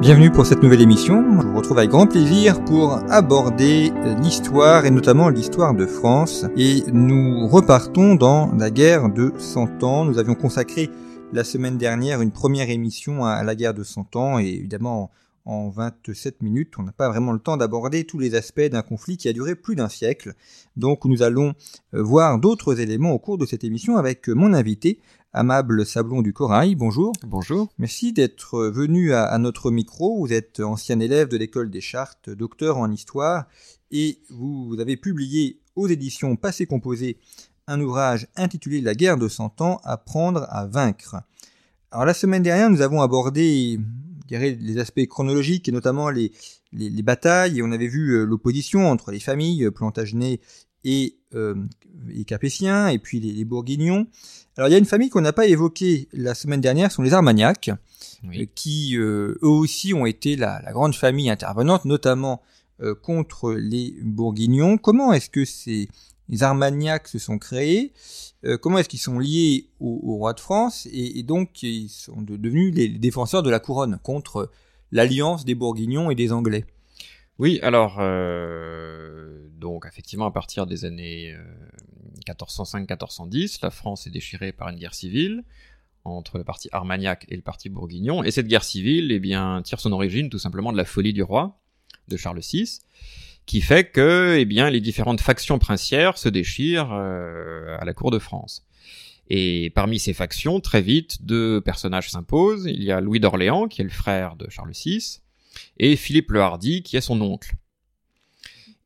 Bienvenue pour cette nouvelle émission. Je vous retrouve avec grand plaisir pour aborder l'histoire et notamment l'histoire de France. Et nous repartons dans la guerre de 100 ans. Nous avions consacré la semaine dernière une première émission à la guerre de 100 ans et évidemment en 27 minutes, on n'a pas vraiment le temps d'aborder tous les aspects d'un conflit qui a duré plus d'un siècle. Donc nous allons euh, voir d'autres éléments au cours de cette émission avec mon invité, Amable Sablon du Corail. Bonjour. Bonjour. Merci d'être venu à, à, notre micro. Vous êtes ancien élève de l'école des Chartes, docteur en histoire, et vous avez publié aux éditions Passé Composé un ouvrage intitulé La guerre de Cent ans, apprendre à vaincre. Alors la semaine dernière, nous avons abordé dirais, les aspects chronologiques et notamment les, les, les batailles, et on avait vu euh, l'opposition entre les familles Plantagenet et, euh, et Capétiens, et puis les, les, Bourguignons. Alors il y a une famille qu'on n'a pas évoquée la semaine dernière, ce sont les Armagnacs, oui. qui eux aussi ont été la, la, grande famille intervenante, notamment contre les Bourguignons. Comment est-ce que ces Armagnacs se sont créés, euh, comment est-ce qu'ils sont liés au, au, roi de France? Et, et, donc ils sont de, devenus les défenseurs de la couronne contre l'alliance des Bourguignons et des Anglais. Oui, alors euh, donc effectivement à partir des années euh, 1405-1410, la France est déchirée par une guerre civile entre le parti Armagnac et le parti Bourguignon et cette guerre civile eh bien tire son origine tout simplement de la folie du roi de Charles VI qui fait que eh bien, les différentes factions princières se déchirent euh, à la cour de France. Et parmi ces factions, très vite, deux personnages s'imposent. Il y a Louis d'Orléans, qui est le frère de Charles VI, et Philippe le Hardy, qui est son oncle.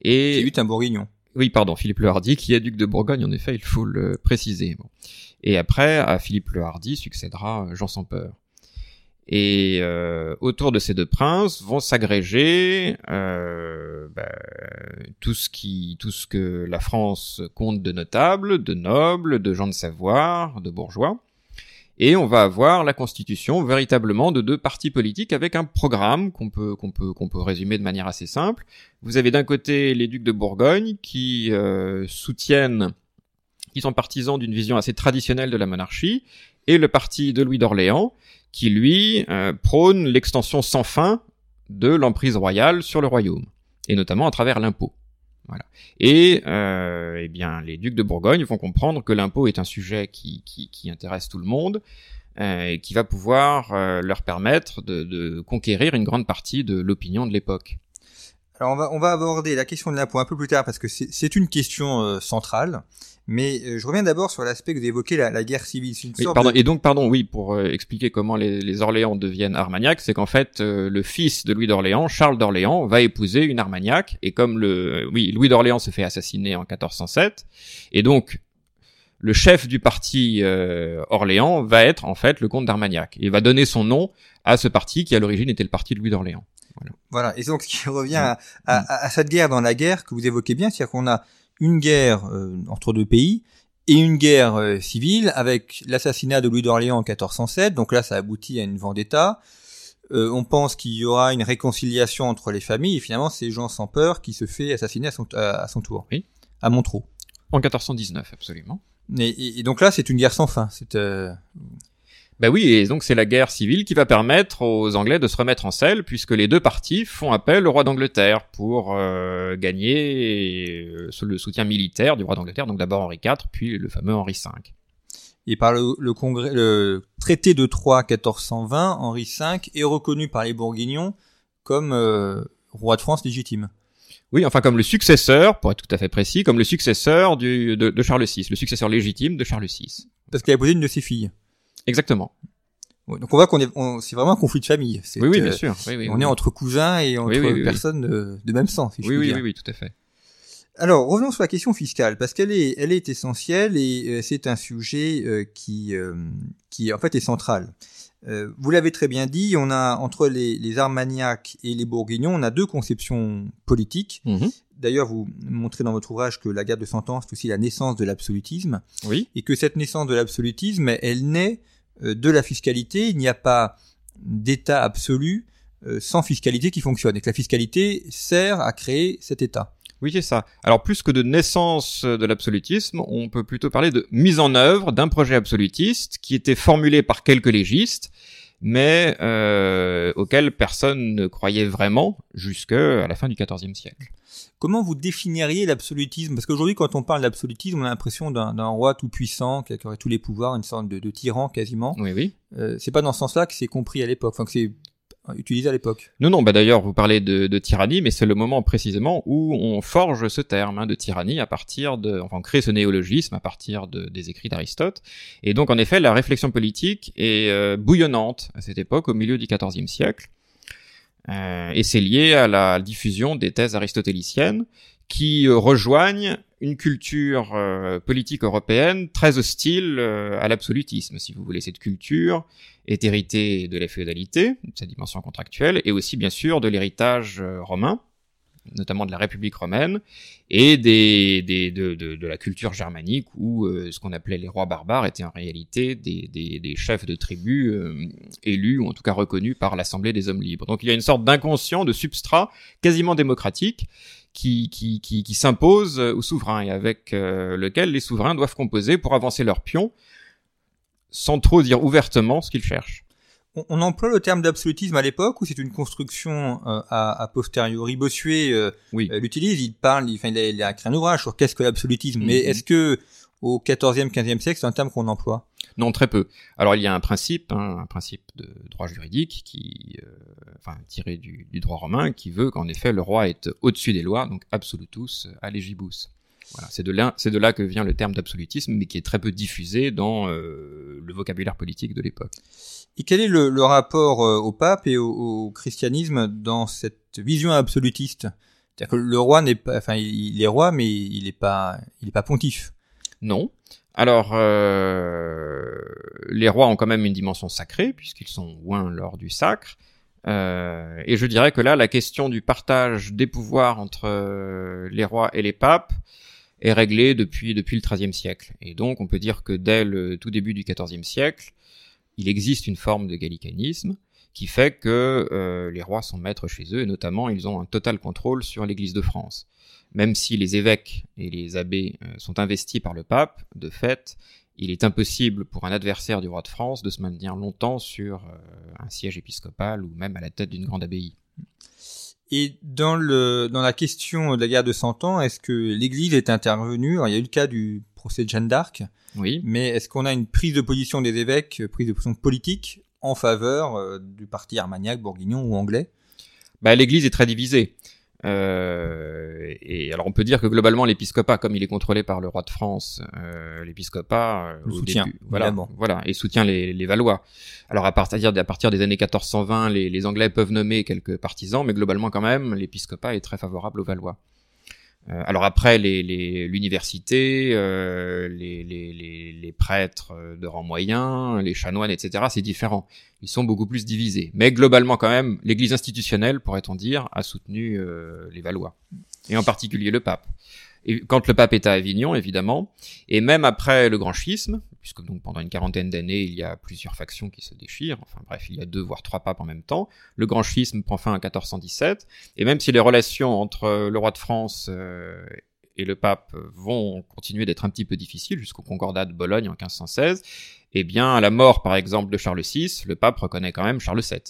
Et qui est un bourguignon. Oui, pardon, Philippe le Hardy, qui est duc de Bourgogne, en effet, il faut le préciser. Bon. Et après, à Philippe le Hardy succédera Jean sans peur. Et euh, autour de ces deux princes vont s'agréger euh, bah, tout ce qui, tout ce que la France compte de notables, de nobles, de gens de savoir, de bourgeois. Et on va avoir la constitution véritablement de deux partis politiques avec un programme qu'on peut qu'on peut qu'on peut résumer de manière assez simple. Vous avez d'un côté les ducs de Bourgogne qui euh, soutiennent, qui sont partisans d'une vision assez traditionnelle de la monarchie, et le parti de Louis d'Orléans qui lui euh, prône l'extension sans fin de l'emprise royale sur le royaume, et notamment à travers l'impôt. Voilà. Et euh, eh bien, les ducs de Bourgogne vont comprendre que l'impôt est un sujet qui, qui, intéresse tout le monde euh, et qui va pouvoir euh, leur permettre de, conquérir une grande partie de l'opinion de l'époque. Alors on va, on va aborder la question de l'impôt un peu plus tard parce que c'est une question euh, centrale. Mais euh, je reviens d'abord sur l'aspect que vous évoquez, la, la guerre civile. Une oui, pardon, de... Et donc, pardon, oui, pour euh, expliquer comment les, les, Orléans deviennent Armagnacs, c'est qu'en fait, euh, le fils de Louis d'Orléans, Charles d'Orléans, va épouser une Armagnac, et comme le, oui, Louis d'Orléans se fait assassiner en 1407, et donc le chef du parti euh, Orléans va être en fait le comte d'Armagnac, et va donner son nom à ce parti qui à l'origine était le parti de Louis d'Orléans. Voilà. voilà. Et donc, ce qui revient à, à, à, cette guerre dans la guerre que vous évoquez bien, c'est-à-dire qu'on a une guerre euh, entre deux pays et une guerre euh, civile avec l'assassinat de Louis d'Orléans en 1407. Donc là, ça aboutit à une vendetta. Euh, on pense qu'il y aura une réconciliation entre les familles et finalement c'est Jean sans peur qui se fait assassiner à son, à, son tour. Oui. À Montreux. En 1419, absolument. Et, et, et donc là, c'est une guerre sans fin. C'est Ben oui, et donc c'est la guerre civile qui va permettre aux Anglais de se remettre en selle, puisque les deux parties font appel au roi d'Angleterre pour euh, gagner euh, le soutien militaire du roi d'Angleterre, donc d'abord Henri IV, puis le fameux Henri V. Et par le, le, congrès, le traité de Troyes 1420, Henri V est reconnu par les Bourguignons comme euh, roi de France légitime. Oui, enfin comme le successeur, pour être tout à fait précis, comme le successeur du, de, de Charles VI, le successeur légitime de Charles VI. Parce qu'il a posé une de ses filles. Exactement. Ouais, donc on voit qu'on est, c'est vraiment un conflit de famille. Oui, oui, bien sûr. Oui, oui, on oui. est entre cousins et entre personnes de, de, même sang. Si oui, oui, oui, oui, tout à fait. Alors, revenons sur la question fiscale, parce qu'elle est, elle est essentielle et euh, c'est un sujet euh, qui, euh, qui, en fait, est central. Euh, vous l'avez très bien dit, on a entre les, les Armagnacs et les Bourguignons, on a deux conceptions politiques. Mhm. D'ailleurs, vous montrez dans votre ouvrage que la guerre de Cent Ans, c'est aussi la naissance de l'absolutisme, Oui. et que cette naissance de l'absolutisme, elle naît euh, de la fiscalité. Il n'y a pas d'État absolu euh, sans fiscalité qui fonctionne, et que la fiscalité sert à créer cet État. Oui, c'est ça. Alors plus que de naissance de l'absolutisme, on peut plutôt parler de mise en œuvre d'un projet absolutiste qui était formulé par quelques légistes, mais euh, auquel personne ne croyait vraiment jusqu'à la fin du XIVe siècle. Comment vous définiriez l'absolutisme? Parce qu'aujourd'hui, quand on parle d'absolutisme, on a l'impression d'un roi tout-puissant qui aurait tous les pouvoirs, une sorte de, de tyran quasiment. Oui, oui. Euh, c'est pas dans ce sens-là que c'est compris à l'époque, enfin que c'est utilisé à l'époque. Non, non, bah d'ailleurs, vous parlez de, tyrannie, mais c'est le moment précisément où on forge ce terme hein, de tyrannie à partir de, enfin, on crée ce néologisme à partir de- des écrits d'Aristote. Et donc, en effet, la réflexion politique est euh, bouillonnante à cette époque, au milieu du XIVe siècle. Euh, et c'est lié à la diffusion des thèses aristotéliciennes qui euh, rejoignent une culture euh, politique européenne très hostile euh, à l'absolutisme, si vous voulez. Cette culture est héritée de la féodalité, de sa dimension contractuelle, et aussi bien sûr de l'héritage euh, romain, notamment de la République romaine, et des, des, de, de, de la culture germanique, où euh, ce qu'on appelait les rois barbares étaient en réalité des, des, des chefs de tribus euh, élus, ou en tout cas reconnus par l'Assemblée des hommes libres. Donc il y a une sorte d'inconscient, de substrat quasiment démocratique, qui, qui, qui, qui s'impose aux souverains, et avec euh, lequel les souverains doivent composer pour avancer leur pion, sans trop dire ouvertement ce qu'ils cherchent. On, on emploie le terme d'absolutisme à l'époque ou c'est une construction euh, à, à posteriori Bossuet euh, Oui. euh, l'utilise, il parle, il, enfin, il, a, il a écrit un ouvrage sur qu'est-ce que l'absolutisme. Mais Mhm. est-ce que au 14e, 15e siècle, c'est un terme qu'on emploie? Non, très peu. Alors il y a un principe, hein, un principe de droit juridique qui, euh, enfin tiré du, du droit romain, qui veut qu'en effet le roi est au-dessus des lois, donc absolutus allegibus. Voilà, c'est de là, c'est de là que vient le terme d'absolutisme, mais qui est très peu diffusé dans euh, le vocabulaire politique de l'époque. Et quel est le, le rapport euh, au pape et au, au christianisme dans cette vision absolutiste? C'est-à-dire que le roi n'est pas, enfin, il est roi, mais il n'est pas, il est pas pontife. Non. Alors, euh, les rois ont quand même une dimension sacrée, puisqu'ils sont loin lors du sacre. Euh, et je dirais que là, la question du partage des pouvoirs entre euh, les rois et les papes est réglée depuis, depuis le XIIIe siècle. Et donc, on peut dire que dès le tout début du XIVe siècle, il existe une forme de gallicanisme qui fait que euh, les rois sont maîtres chez eux, et notamment, ils ont un total contrôle sur l'Église de France même si les évêques et les abbés euh, sont investis par le pape, de fait, il est impossible pour un adversaire du roi de France de se maintenir longtemps sur euh, un siège épiscopal ou même à la tête d'une grande abbaye. Et dans le dans la question de la guerre de Cent Ans, est-ce que l'Église est intervenue? Alors, Il y a eu le cas du procès de Jeanne d'Arc, Oui. mais est-ce qu'on a une prise de position des évêques, prise de position politique en faveur euh, du parti armagnac, bourguignon ou anglais? Bah, l'Église est très divisée. Euh, et alors on peut dire que globalement l'épiscopat, comme il est contrôlé par le roi de France, euh, l'épiscopat euh, soutient, début, voilà, voilà, et soutient les, les Valois. Alors à partir, à partir des années 1420, les, les Anglais peuvent nommer quelques partisans, mais globalement quand même, l'épiscopat est très favorable aux Valois. Euh, alors après, les- les- l'université, euh, les, les, les, les prêtres euh, de rang moyen, les chanoines, etc., c'est différent. Ils sont beaucoup plus divisés. Mais globalement, quand même, l'Église institutionnelle, pourrait-on dire, a soutenu les Valois, et en particulier le pape. Et quand le pape est à Avignon, évidemment, et même après le grand schisme, puisque donc pendant une quarantaine d'années, il y a plusieurs factions qui se déchirent, enfin bref, il y a deux voire trois papes en même temps, le grand schisme prend fin en 1417, et même si les relations entre le roi de France euh, et le pape vont continuer d'être un petit peu difficiles jusqu'au concordat de Bologne en 1516, eh bien, à la mort, par exemple, de Charles VI, le pape reconnaît quand même Charles VII.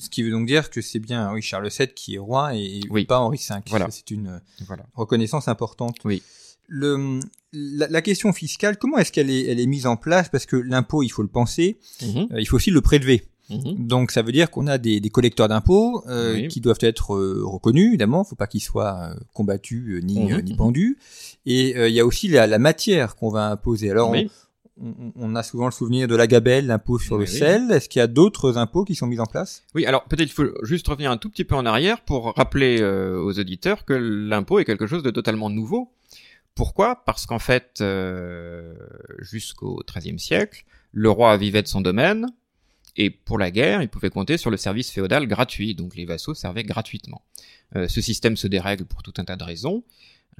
Ce qui veut donc dire que c'est bien oui, Charles VII qui est roi et, Oui. pas Henri V. Voilà. C'est une Voilà. reconnaissance importante. Oui. Le, la, la question fiscale, comment est-ce qu'elle est, elle est mise en place? Parce que l'impôt, il faut le penser, Mhm, euh, il faut aussi le prélever. mhm. Donc ça veut dire qu'on a des, des collecteurs d'impôts euh, Oui. qui doivent être euh, reconnus, évidemment. faut pas qu'ils soient euh, combattus ni, Mhm, ni pendus. Et euh, il y a aussi la, la matière qu'on va imposer. Alors Oui. on, on a souvent le souvenir de la gabelle, l'impôt sur Oui, le sel. Est-ce qu'il y a d'autres impôts qui sont mis en place? Oui, alors peut-être il faut juste revenir un tout petit peu en arrière pour rappeler euh, aux auditeurs que l'impôt est quelque chose de totalement nouveau. Pourquoi? Parce qu'en fait, euh, jusqu'au XIIIe siècle, le roi vivait de son domaine, et pour la guerre, il pouvait compter sur le service féodal gratuit, donc les vassaux servaient gratuitement. Euh, ce système se dérègle pour tout un tas de raisons,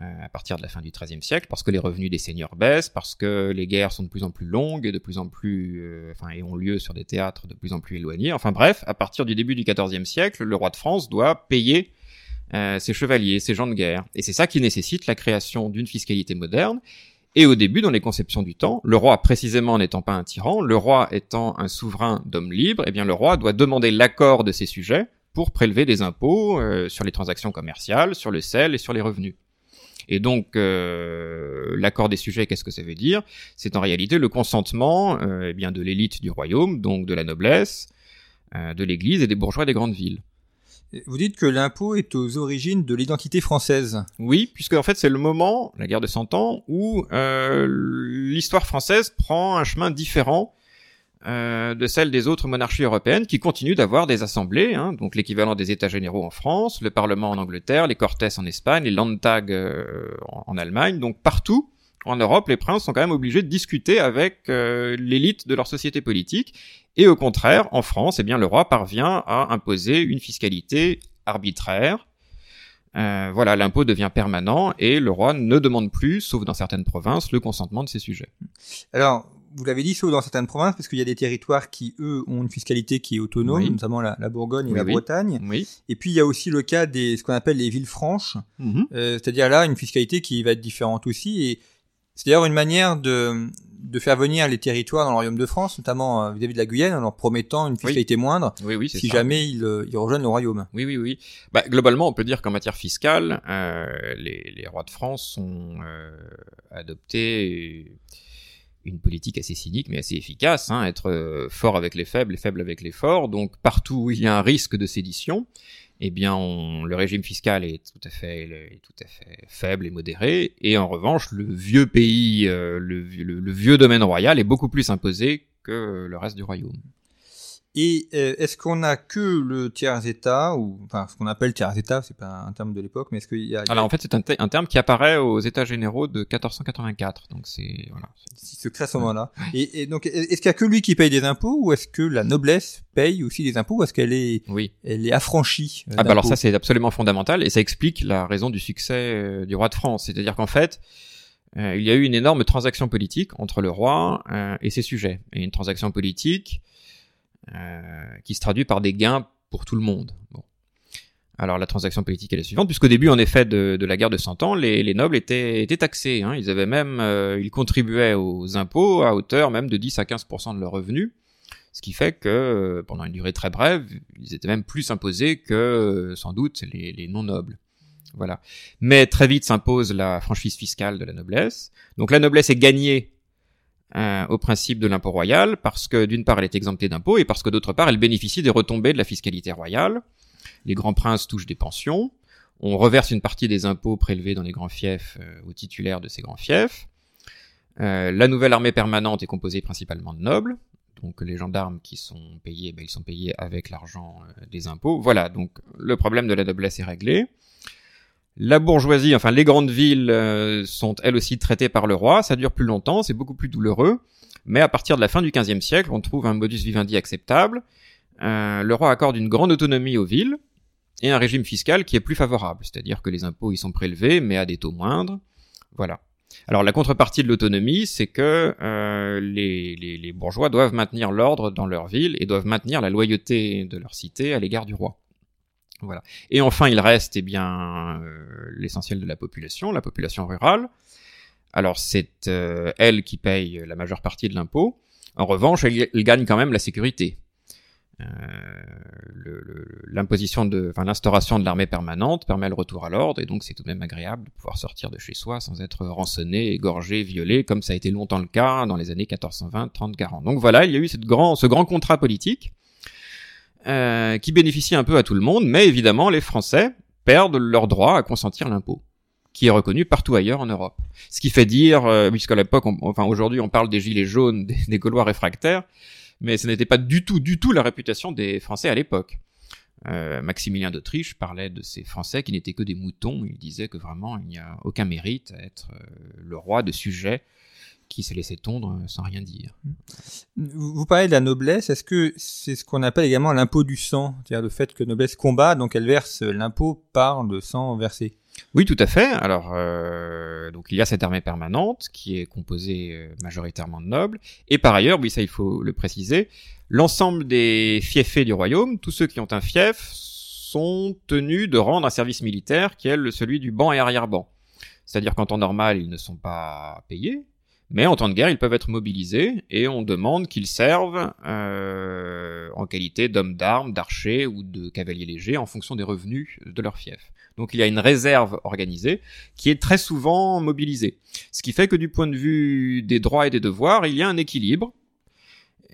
euh, à partir de la fin du XIIIe siècle, parce que les revenus des seigneurs baissent, parce que les guerres sont de plus en plus longues et de plus en plus, enfin, et ont lieu sur des théâtres de plus en plus éloignés. Enfin bref, à partir du début du XIVe siècle, le roi de France doit payer euh, ses chevaliers, ses gens de guerre, et c'est ça qui nécessite la création d'une fiscalité moderne. Et au début, dans les conceptions du temps, le roi, précisément n'étant pas un tyran, le roi étant un souverain d'hommes libres, eh bien le roi doit demander l'accord de ses sujets pour prélever des impôts euh, sur les transactions commerciales, sur le sel et sur les revenus. Et donc, euh, l'accord des sujets, qu'est-ce que ça veut dire? C'est en réalité le consentement euh, eh bien de l'élite du royaume, donc de la noblesse, euh, de l'Église et des bourgeois des grandes villes. Vous dites que l'impôt est aux origines de l'identité française. Oui, puisque en fait c'est le moment, la guerre de Cent Ans, où euh, l'histoire française prend un chemin différent euh, de celle des autres monarchies européennes qui continuent d'avoir des assemblées, hein, donc l'équivalent des États généraux en France, le Parlement en Angleterre, les Cortes en Espagne, les Landtag euh, en Allemagne, donc partout en Europe, les princes sont quand même obligés de discuter avec euh, l'élite de leur société politique, et au contraire, en France, eh bien le roi parvient à imposer une fiscalité arbitraire. Euh, voilà, l'impôt devient permanent et le roi ne demande plus, sauf dans certaines provinces, le consentement de ses sujets. Alors, vous l'avez dit, sauf dans certaines provinces, parce qu'il y a des territoires qui, eux, ont une fiscalité qui est autonome, Oui. notamment la, la Bourgogne et Oui, la oui. Bretagne. Oui. Et puis, il y a aussi le cas des ce qu'on appelle les villes franches, euh, c'est-à-dire là, une fiscalité qui va être différente aussi. Et c'est d'ailleurs une manière de, de faire venir les territoires dans le royaume de France, notamment euh, vis-à-vis de la Guyane, en leur promettant une fiscalité moindre, Oui, oui, si ça. jamais ils, euh, ils rejoignent le royaume. Oui, oui, oui. Bah, globalement, on peut dire qu'en matière fiscale, euh, les, les rois de France ont euh, adopté une politique assez cynique mais assez efficace, hein, être euh, fort avec les faibles et faible avec les forts. Donc partout où il y a un risque de sédition, eh bien, le régime fiscal est tout à fait, faible et modéré. Et en revanche, le vieux pays, euh, le vieux domaine royal est beaucoup plus imposé que le reste du royaume. Et euh, est-ce qu'on a que le tiers état ou enfin ce qu'on appelle tiers état, c'est pas un terme de l'époque, mais est-ce qu'il y a, il Alors en fait, c'est un, te- un terme qui apparaît aux États généraux de 1484. Donc c'est voilà. si se crée à ce moment-là et, et donc est-ce qu'il y a que lui qui paye des impôts ou est-ce que la noblesse paye aussi des impôts ou est-ce qu'elle est Oui. elle est affranchie euh, Ah bah alors ça c'est absolument fondamental et ça explique la raison du succès euh, du roi de France. C'est-à-dire qu'en fait, euh, il y a eu une énorme transaction politique entre le roi euh, et ses sujets. Et une transaction politique qui se traduit par des gains pour tout le monde. Bon. Alors la transaction politique est la suivante, puisqu'au début en effet de, la guerre de Cent Ans, les, les nobles étaient, étaient taxés. Hein. Ils avaient même, euh, ils contribuaient aux impôts à hauteur même de 10 à 15% de leurs revenus. Ce qui fait que euh, pendant une durée très brève, ils étaient même plus imposés que euh, sans doute les, les non-nobles. Voilà. Mais très vite s'impose la franchise fiscale de la noblesse. Donc la noblesse est gagnée euh, au principe de l'impôt royal parce que d'une part elle est exemptée d'impôts et parce que d'autre part elle bénéficie des retombées de la fiscalité royale. Les grands princes touchent des pensions. On reverse une partie des impôts prélevés dans les grands fiefs euh, aux titulaires de ces grands fiefs. Euh, la nouvelle armée permanente est composée principalement de nobles. Donc les gendarmes qui sont payés, ben, ils sont payés avec l'argent euh, des impôts. Voilà, donc le problème de la noblesse est réglé. La bourgeoisie, enfin les grandes villes euh, sont elles aussi traitées par le roi. Ça dure plus longtemps, c'est beaucoup plus douloureux. Mais à partir de la fin du XVe siècle, on trouve un modus vivendi acceptable. Euh, le roi accorde une grande autonomie aux villes et un régime fiscal qui est plus favorable. C'est-à-dire que les impôts y sont prélevés, mais à des taux moindres. Voilà. Alors la contrepartie de l'autonomie, c'est que euh, les, bourgeois doivent maintenir l'ordre dans leur ville et doivent maintenir la loyauté de leur cité à l'égard du roi. Voilà. Et enfin, il reste eh bien euh, l'essentiel de la population, la population rurale. Alors c'est euh, elle qui paye la majeure partie de l'impôt. En revanche, elle, gagne quand même la sécurité. Euh, L'imposition de, enfin l'instauration de l'armée permanente permet le retour à l'ordre et donc c'est tout de même agréable de pouvoir sortir de chez soi sans être rançonné, égorgé, violé, comme ça a été longtemps le cas dans les années 1420, 30, 40. Donc voilà, il y a eu ce grand contrat politique euh, qui bénéficie un peu à tout le monde, mais évidemment les Français perdent leur droit à consentir l'impôt, qui est reconnu partout ailleurs en Europe. Ce qui fait dire, euh, puisqu'à l'époque, enfin aujourd'hui on parle des gilets jaunes, des, des Gaulois réfractaires, mais ce n'était pas du tout, du tout la réputation des Français à l'époque. Euh, Maximilien d'Autriche parlait de ces Français qui n'étaient que des moutons. Il disait que vraiment il n'y a aucun mérite à être euh, le roi de sujets qui se laissait tondre euh, sans rien dire. Vous vous parlez de la noblesse, est-ce que c'est ce qu'on appelle également l'impôt du sang? C'est-à-dire le fait que la noblesse combat, donc elle verse l'impôt par le sang versé. Oui, tout à fait. Alors, euh, donc il y a cette armée permanente qui est composée euh, majoritairement de nobles, et par ailleurs, oui, ça il faut le préciser, l'ensemble des fiefés du royaume, tous ceux qui ont un fief, sont tenus de rendre un service militaire qui est celui du banc et arrière-banc. C'est-à-dire qu'en temps normal, ils ne sont pas payés, mais en temps de guerre, ils peuvent être mobilisés et on demande qu'ils servent euh, en qualité d'hommes d'armes, d'archers ou de cavaliers légers en fonction des revenus de leur fief. Donc il y a une réserve organisée qui est très souvent mobilisée. Ce qui fait que du point de vue des droits et des devoirs, il y a un équilibre.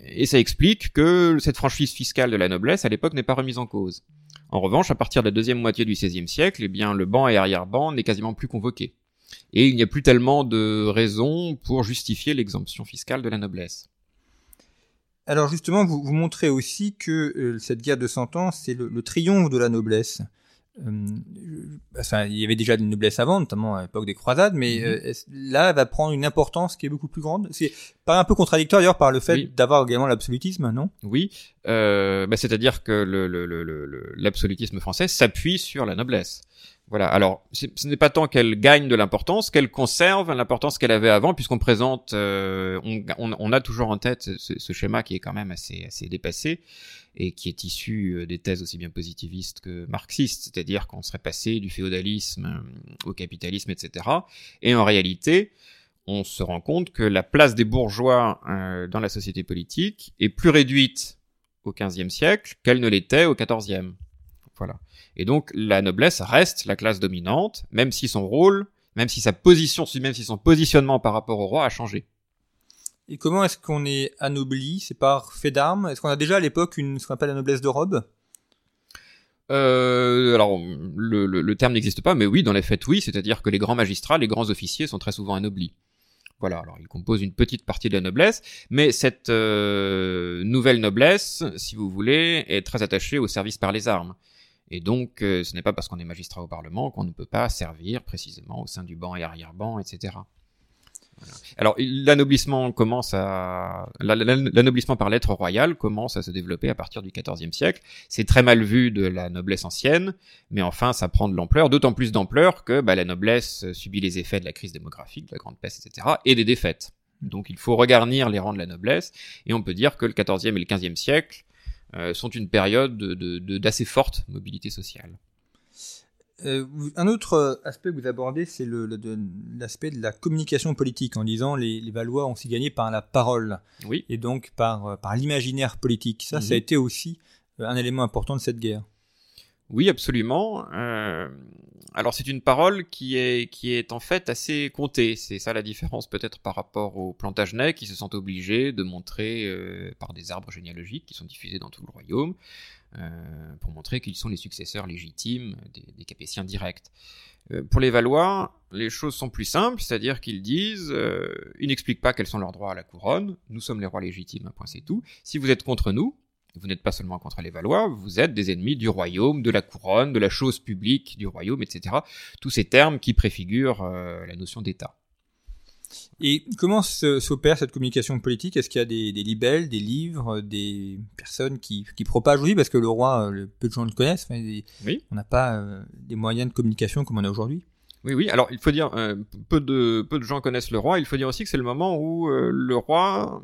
Et ça explique que cette franchise fiscale de la noblesse à l'époque n'est pas remise en cause. En revanche, à partir de la deuxième moitié du XVIe siècle, eh bien, le banc et arrière-banc n'est quasiment plus convoqué. Et il n'y a plus tellement de raisons pour justifier l'exemption fiscale de la noblesse. Alors justement, vous, vous montrez aussi que euh, cette guerre de Cent Ans, c'est le, le triomphe de la noblesse. Euh, enfin, il y avait déjà une noblesse avant, notamment à l'époque des croisades, mais Mhm. euh, là, elle va prendre une importance qui est beaucoup plus grande? C'est pas un peu contradictoire d'ailleurs par le fait Oui. d'avoir également l'absolutisme, non? Oui, euh, bah, c'est-à-dire que le- le- le- le- le- l'absolutisme français s'appuie sur la noblesse. Voilà. Alors, ce n'est pas tant qu'elle gagne de l'importance qu'elle conserve l'importance qu'elle avait avant, puisqu'on présente, euh, on, a toujours en tête ce, schéma qui est quand même assez, assez dépassé et qui est issu euh, des thèses aussi bien positivistes que marxistes, c'est-à-dire qu'on serait passé du féodalisme euh, au capitalisme, etc. Et en réalité, on se rend compte que la place des bourgeois dans la société politique est plus réduite au XVe siècle qu'elle ne l'était au XIVe. Voilà. Et donc la noblesse reste la classe dominante, même si son rôle, même si sa position, même si son positionnement par rapport au roi a changé. Et comment est-ce qu'on est anobli? C'est par fait d'armes? Est-ce qu'on a déjà à l'époque une ce qu'on appelle la noblesse de robe? Euh, alors le, le- le terme n'existe pas, mais oui, dans les faits, oui, c'est-à-dire que les grands magistrats, les grands officiers sont très souvent anoblis. Voilà, alors ils composent une petite partie de la noblesse, mais cette euh, nouvelle noblesse, si vous voulez, est très attachée au service par les armes. Et donc, euh, ce n'est pas parce qu'on est magistrat au Parlement qu'on ne peut pas servir précisément au sein du banc et arrière-banc, etc. Alors, l'anoblissement commence à, la- la- l'anoblissement par lettre royale commence à se développer à partir du XIVe siècle. C'est très mal vu de la noblesse ancienne, mais enfin, ça prend de l'ampleur, d'autant plus d'ampleur que bah, la noblesse subit les effets de la crise démographique, de la grande peste, etc., et des défaites. Donc, il faut regarnir les rangs de la noblesse, et on peut dire que le XIVe et le XVe siècle sont une période de- de- de- d'assez forte mobilité sociale. Euh, un autre euh, aspect que vous abordez, c'est l'aspect de la communication politique, en disant les, les Valois ont aussi gagné par la parole Oui. et donc par, euh, par l'imaginaire politique. Ça, ça a Mhm. été aussi euh, un élément important de cette guerre. Oui, absolument. Euh, alors c'est une parole qui est qui est en fait assez comptée. C'est ça la différence peut-être par rapport aux Plantagenets qui se sentent obligés de montrer euh, par des arbres généalogiques qui sont diffusés dans tout le royaume euh, pour montrer qu'ils sont les successeurs légitimes des, des Capétiens directs. Pour les Valois, les choses sont plus simples, c'est-à-dire qu'ils disent, ils n'expliquent pas quels sont leurs droits à la couronne. Nous sommes les rois légitimes, un point c'est tout. Si vous êtes contre nous, vous n'êtes pas seulement contre les Valois, vous êtes des ennemis du royaume, de la couronne, de la chose publique du royaume, etc. Tous ces termes qui préfigurent euh, la notion d'État. Et comment s'opère cette communication politique? Est-ce qu'il y a des, des libelles, des livres, des personnes qui, qui propagent? Oui, parce que le roi, euh, le- peu de gens le connaissent. Oui. On n'a pas euh, des moyens de communication comme on a aujourd'hui. Oui, oui. Alors, il faut dire, euh, peu de peu de gens connaissent le roi. Il faut dire aussi que c'est le moment où euh, le roi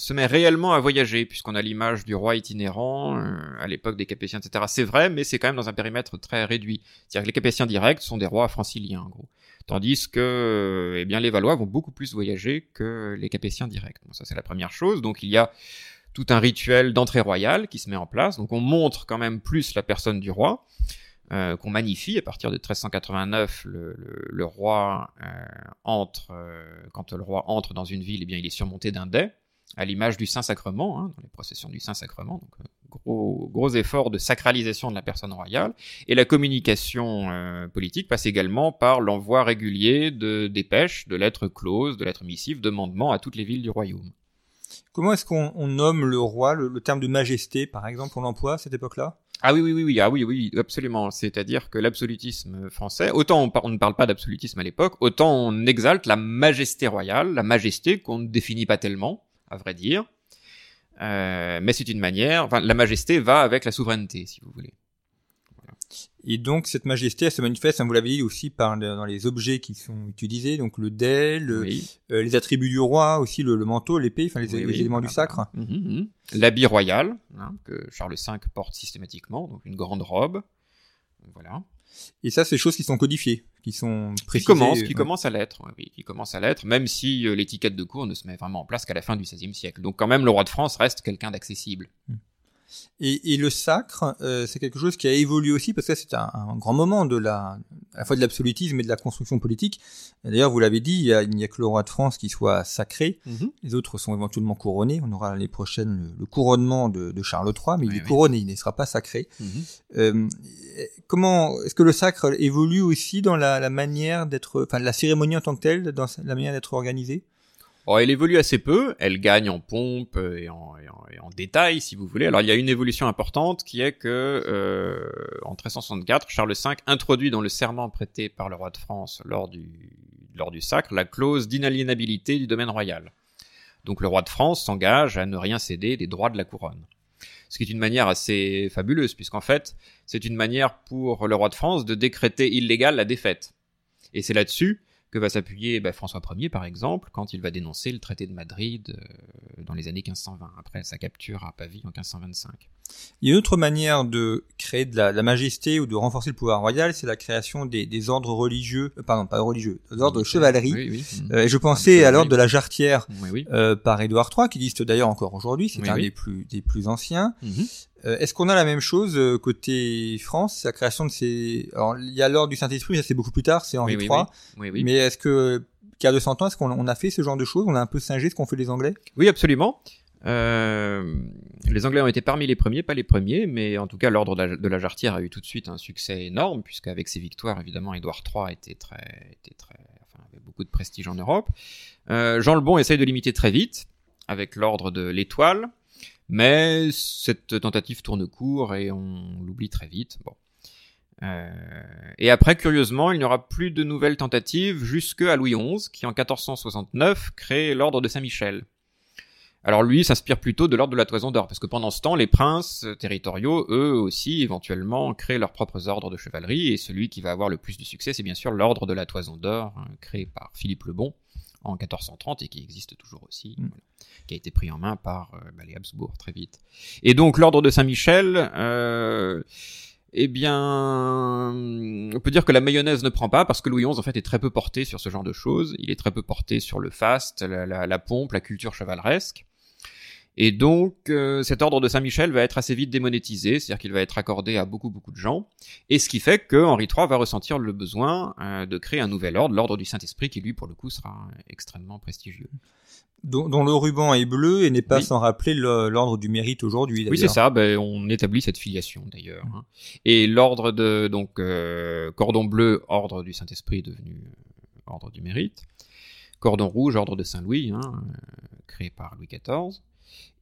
se met réellement à voyager, puisqu'on a l'image du roi itinérant euh, à l'époque des Capétiens, etc. C'est vrai, mais c'est quand même dans un périmètre très réduit. C'est-à-dire que les Capétiens directs sont des rois franciliens, en gros. Tandis que, eh bien, les Valois vont beaucoup plus voyager que les Capétiens directs. Ça, c'est la première chose. Donc, il y a tout un rituel d'entrée royale qui se met en place. Donc, on montre quand même plus la personne du roi, euh, qu'on magnifie. À partir de 1389, le, roi euh, entre, quand le roi entre dans une ville, eh bien, il est surmonté d'un dais, à l'image du Saint-Sacrement, hein, dans les processions du Saint-Sacrement. Donc, euh, gros, gros efforts de sacralisation de la personne royale. Et la communication euh, politique passe également par l'envoi régulier de dépêches, de lettres closes, de lettres missives, de mandements à toutes les villes du royaume. Comment est-ce qu'on on nomme le roi le, le terme de majesté, par exemple, on l'emploie à cette époque-là? Ah oui, oui, oui, oui, ah oui, oui, absolument. C'est-à-dire que l'absolutisme français, autant on, par- on ne parle pas d'absolutisme à l'époque, autant on exalte la majesté royale, la majesté qu'on ne définit pas tellement, à vrai dire. Euh, mais c'est une manière, enfin, la majesté va avec la souveraineté, si vous voulez. Et donc cette majesté, elle se manifeste, hein, vous l'avez dit aussi, par dans les objets qui sont utilisés, donc le dais, le- Oui. euh, les attributs du roi, aussi le, le manteau, l'épée, enfin les, Oui, les oui. éléments du Ah, sacre. Mhm, mhm. L'habit royal, hein, que Charles V porte systématiquement, donc une grande robe. Voilà. Et ça, c'est des choses qui sont codifiées, qui sont Qui précisées. commence, qui ouais. commence à l'être, oui, qui commence à l'être, même si euh, l'étiquette de cour ne se met vraiment en place qu'à la fin du XVIe siècle. Donc quand même, le roi de France reste quelqu'un d'accessible. Et, et le sacre, euh, c'est quelque chose qui a évolué aussi, parce que c'est un, un grand moment de la, à la fois de l'absolutisme et de la construction politique. D'ailleurs, vous l'avez dit, il y a- n'y a, que le roi de France qui soit sacré. Les autres sont éventuellement couronnés. On aura l'année prochaine le, le couronnement de, de Charles III, mais il est oui. couronné, il ne sera pas sacré. Mhm. Euh, comment est-ce que le sacre évolue aussi dans la, la manière d'être, enfin la cérémonie en tant que telle, dans la manière d'être organisée? Elle évolue assez peu, elle gagne en pompe et en, détail, si vous voulez. Alors il y a une évolution importante qui est que euh, en 1364, Charles V introduit dans le serment prêté par le roi de France lors du, lors du sacre la clause d'inaliénabilité du domaine royal. Donc le roi de France s'engage à ne rien céder des droits de la couronne. Ce qui est une manière assez fabuleuse, puisqu'en fait, c'est une manière pour le roi de France de décréter illégale la défaite. Et c'est là-dessus que va s'appuyer bah, François Ier, par exemple, quand il va dénoncer le traité de Madrid euh, dans les années 1520, après sa capture à Pavie en 1525. Il y a une autre manière de créer de la, de la majesté ou de renforcer le pouvoir royal, c'est la création des, des ordres religieux, euh, pardon, pas religieux, des ordres de chevalerie. Oui, oui. Euh, et je pensais à l'ordre de la jarretière Oui, oui. euh, par Édouard III, qui existe d'ailleurs encore aujourd'hui, c'est un des plus des plus anciens. Mhm. Euh, Est-ce qu'on a la même chose euh, côté France, la création de ces... Alors, il y a l'ordre du Saint-Esprit, ça c'est beaucoup plus tard, c'est Henri Oui, oui, III. Oui, oui. Mais est-ce que, qu'il y a 200 ans, est-ce qu'on on a fait ce genre de choses On a un peu singé ce qu'ont fait les Anglais? Oui, absolument. Euh, les Anglais ont été parmi les premiers, pas les premiers, mais en tout cas l'ordre de la, de la Jarretière a eu tout de suite un succès énorme, puisqu'avec ses victoires, évidemment, Édouard III était très, était très, enfin, avait beaucoup de prestige en Europe. Euh, Jean le Bon essaye de l'imiter très vite, avec l'ordre de l'Étoile, mais cette tentative tourne court et on l'oublie très vite. Bon. Euh, et après, curieusement, il n'y aura plus de nouvelles tentatives jusqu'à Louis XI, qui en 1469 crée l'ordre de Saint-Michel. Alors lui s'inspire plutôt de l'ordre de la Toison d'Or, parce que pendant ce temps, les princes territoriaux, eux aussi, éventuellement, créent leurs propres ordres de chevalerie, et celui qui va avoir le plus de succès, c'est bien sûr l'ordre de la Toison d'Or, hein, créé par Philippe le Bon en 1430 et qui existe toujours aussi, Mm. voilà, qui a été pris en main par euh, bah, les Habsbourg très vite. Et donc l'ordre de Saint-Michel, euh, eh bien, on peut dire que la mayonnaise ne prend pas parce que Louis XI en fait est très peu porté sur ce genre de choses. Il est très peu porté sur le faste, la, la- la pompe, la culture chevaleresque. Et donc, euh, cet ordre de Saint-Michel va être assez vite démonétisé, c'est-à-dire qu'il va être accordé à beaucoup beaucoup de gens, et ce qui fait que Henri III va ressentir le besoin euh, de créer un nouvel ordre, l'ordre du Saint-Esprit, qui lui, pour le coup, sera extrêmement prestigieux. dont, dont le ruban est bleu et n'est pas Oui. sans rappeler le- l'ordre du mérite aujourd'hui. Oui, c'est ça. Ben, on établit cette filiation d'ailleurs. hein. Et l'ordre de donc euh, cordon bleu, ordre du Saint-Esprit, devenu ordre du mérite. Cordon rouge, ordre de Saint-Louis, hein, créé par Louis XIV.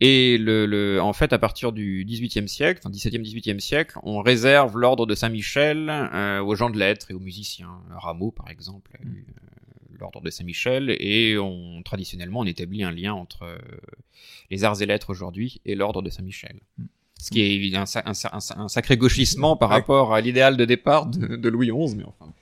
Et le, le, en fait, à partir du XVIIIe siècle, enfin XVIIe, XVIIIe siècle, on réserve l'ordre de Saint-Michel euh, aux gens de lettres et aux musiciens. Rameau, par exemple, a eu euh, l'ordre de Saint-Michel, et on traditionnellement on établit un lien entre euh, les arts et lettres aujourd'hui et l'ordre de Saint-Michel. Ce qui est un, un sa- un sa- un sacré gauchissement par Ouais. rapport à l'idéal de départ de, de Louis XI, mais enfin.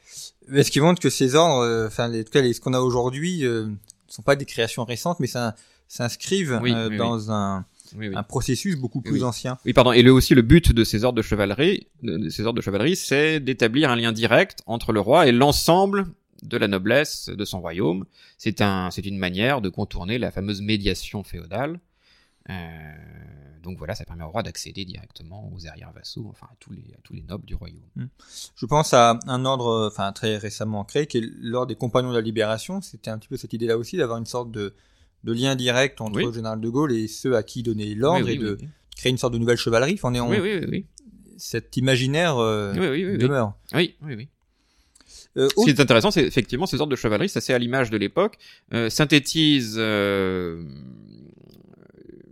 Mais ce qui montre que ces ordres, enfin, les, en tout cas, les- ce qu'on a aujourd'hui, ne sont pas des créations récentes, mais ça s'inscrivent Oui, euh, oui, dans Un, Oui, un processus beaucoup plus ancien. Oui, pardon. Et le, aussi, le but de ces ordres de chevalerie, de, ces ordres de chevalerie, c'est d'établir un lien direct entre le roi et l'ensemble de la noblesse de son royaume. C'est un, c'est une manière de contourner la fameuse médiation féodale. Euh, donc voilà, ça permet au roi d'accéder directement aux arrières vassaux, enfin à tous les, à tous les nobles du royaume. Je pense à un ordre, enfin très récemment créé, qui est l'ordre des compagnons de la libération. C'était un petit peu cette idée-là aussi d'avoir une sorte de, de lien direct entre Oui. le général de Gaulle et ceux à qui donner l'ordre Oui, et de créer une sorte de nouvelle chevalerie. Enfin, on est en- cet imaginaire euh, demeure. Oui, oui, oui. Euh, Ce qui est intéressant, c'est effectivement ces ordres de chevalerie, ça c'est à l'image de l'époque, euh, synthétise euh,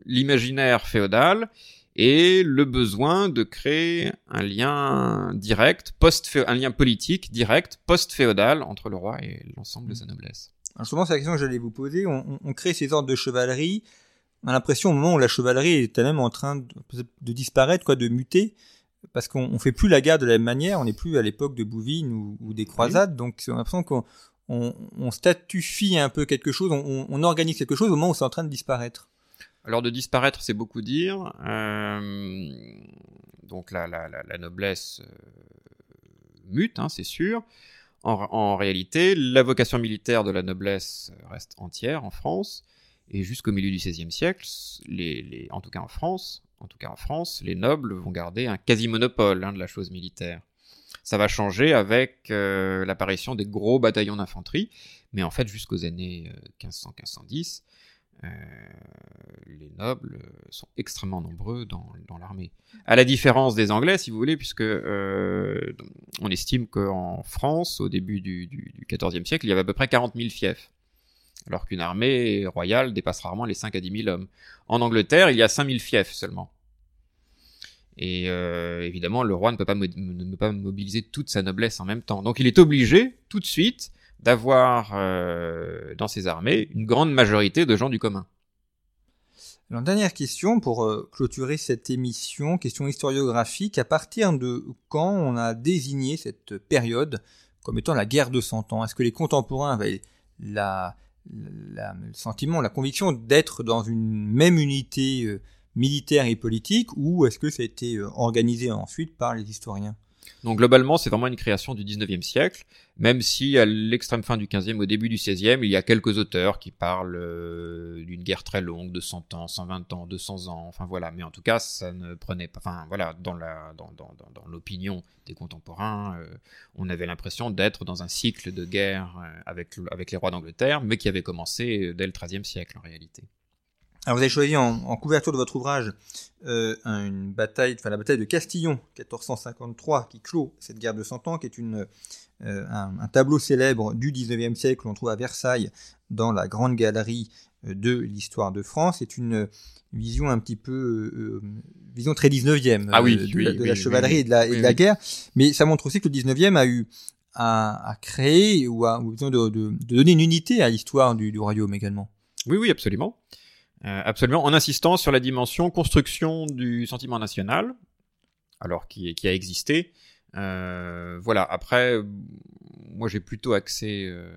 l'imaginaire féodal et le besoin de créer un lien direct, post un lien politique direct, post-féodal entre le roi et l'ensemble de sa noblesse. Alors justement, c'est la question que j'allais vous poser. On, on- on crée ces ordres de chevalerie. On a l'impression au moment où la chevalerie est elle-même en train de, de disparaître, quoi, de muter, parce qu'on on fait plus la guerre de la même manière. On n'est plus à l'époque de Bouvines ou, ou des croisades. Donc, on a l'impression qu'on on, on statufie un peu quelque chose, on, on organise quelque chose au moment où c'est en train de disparaître. Alors de disparaître, c'est beaucoup dire. Euh, donc la, la, la, la noblesse euh, mute, hein, c'est sûr. En, réalité, la vocation militaire de la noblesse reste entière en France. Et jusqu'au milieu du XVIe siècle, en tout cas en France, en tout cas en France, les nobles vont garder un quasi-monopole hein, de la chose militaire. Ça va changer avec euh, l'apparition des gros bataillons d'infanterie, mais en fait jusqu'aux années 1500-1510, euh, les nobles sont extrêmement nombreux dans, l'armée. À la différence des Anglais, si vous voulez, puisque euh, on estime qu'en France, au début du, XIVe siècle, il y avait à peu près 40 000 fiefs alors qu'une armée royale dépasse rarement les 5 à 10 000 hommes. En Angleterre, il y a 5 000 fiefs seulement. Et euh, évidemment, le roi ne peut pas mobiliser toute sa noblesse en même temps. Donc il est obligé, tout de suite, d'avoir euh, dans ses armées une grande majorité de gens du commun. Alors, dernière question pour euh, clôturer cette émission, question historiographique. À partir de quand on a désigné cette période comme étant la guerre de Cent Ans? Est-ce que les contemporains avaient la, la, le sentiment, la conviction d'être dans une même unité euh, militaire et politique ou est-ce que ça a été euh, organisé ensuite par les historiens? Donc globalement, c'est vraiment une création du 19e siècle, même si à l'extrême fin du 15e, au début du 16e, il y a quelques auteurs qui parlent euh, d'une guerre très longue, de 100 ans, 120 ans, 200 ans, enfin voilà. Mais en tout cas, ça ne prenait pas, enfin voilà, dans la, dans, dans, dans, l'opinion des contemporains, euh, on avait l'impression d'être dans un cycle de guerre euh, avec, avec les rois d'Angleterre, mais qui avait commencé dès le 13e siècle en réalité. Alors vous avez choisi en, en couverture de votre ouvrage euh, une bataille, enfin la bataille de Castillon, 1453, qui clôt cette guerre de Cent Ans, qui est une, euh, un, un, tableau célèbre du 19e siècle qu'on trouve à Versailles dans la grande galerie de l'histoire de France. C'est une vision un petit peu, euh, vision très 19e ah oui, de, oui, la, de oui, la chevalerie et de la, et de la guerre, mais ça montre aussi que le 19e a eu à, à créer ou à ou de, de, de, donner une unité à l'histoire du, du royaume également. Oui, oui, absolument. Euh, absolument, en insistant sur la dimension construction du sentiment national, alors qui, qui a existé. Euh, voilà, après, moi j'ai plutôt axé euh,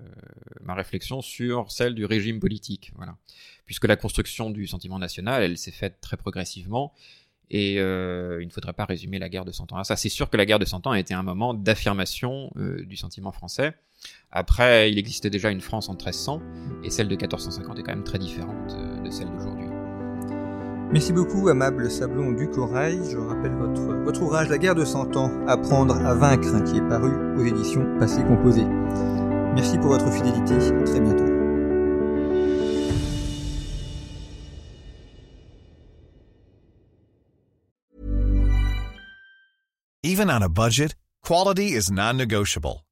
ma réflexion sur celle du régime politique, voilà. Puisque la construction du sentiment national, elle s'est faite très progressivement, et euh, il ne faudrait pas résumer la guerre de Cent Ans à ça. C'est sûr que la guerre de Cent Ans a été un moment d'affirmation euh, du sentiment français. Après, il existait déjà une France en 1300, et celle de 1450 est quand même très différente euh, de celle d'aujourd'hui. Merci beaucoup, amable Sablon du Corail. Je rappelle votre, votre ouvrage La guerre de Cent Ans, Apprendre à vaincre, qui est paru aux éditions Passé Composé. Merci pour votre fidélité. À très bientôt. Even on a budget, quality is non-negotiable.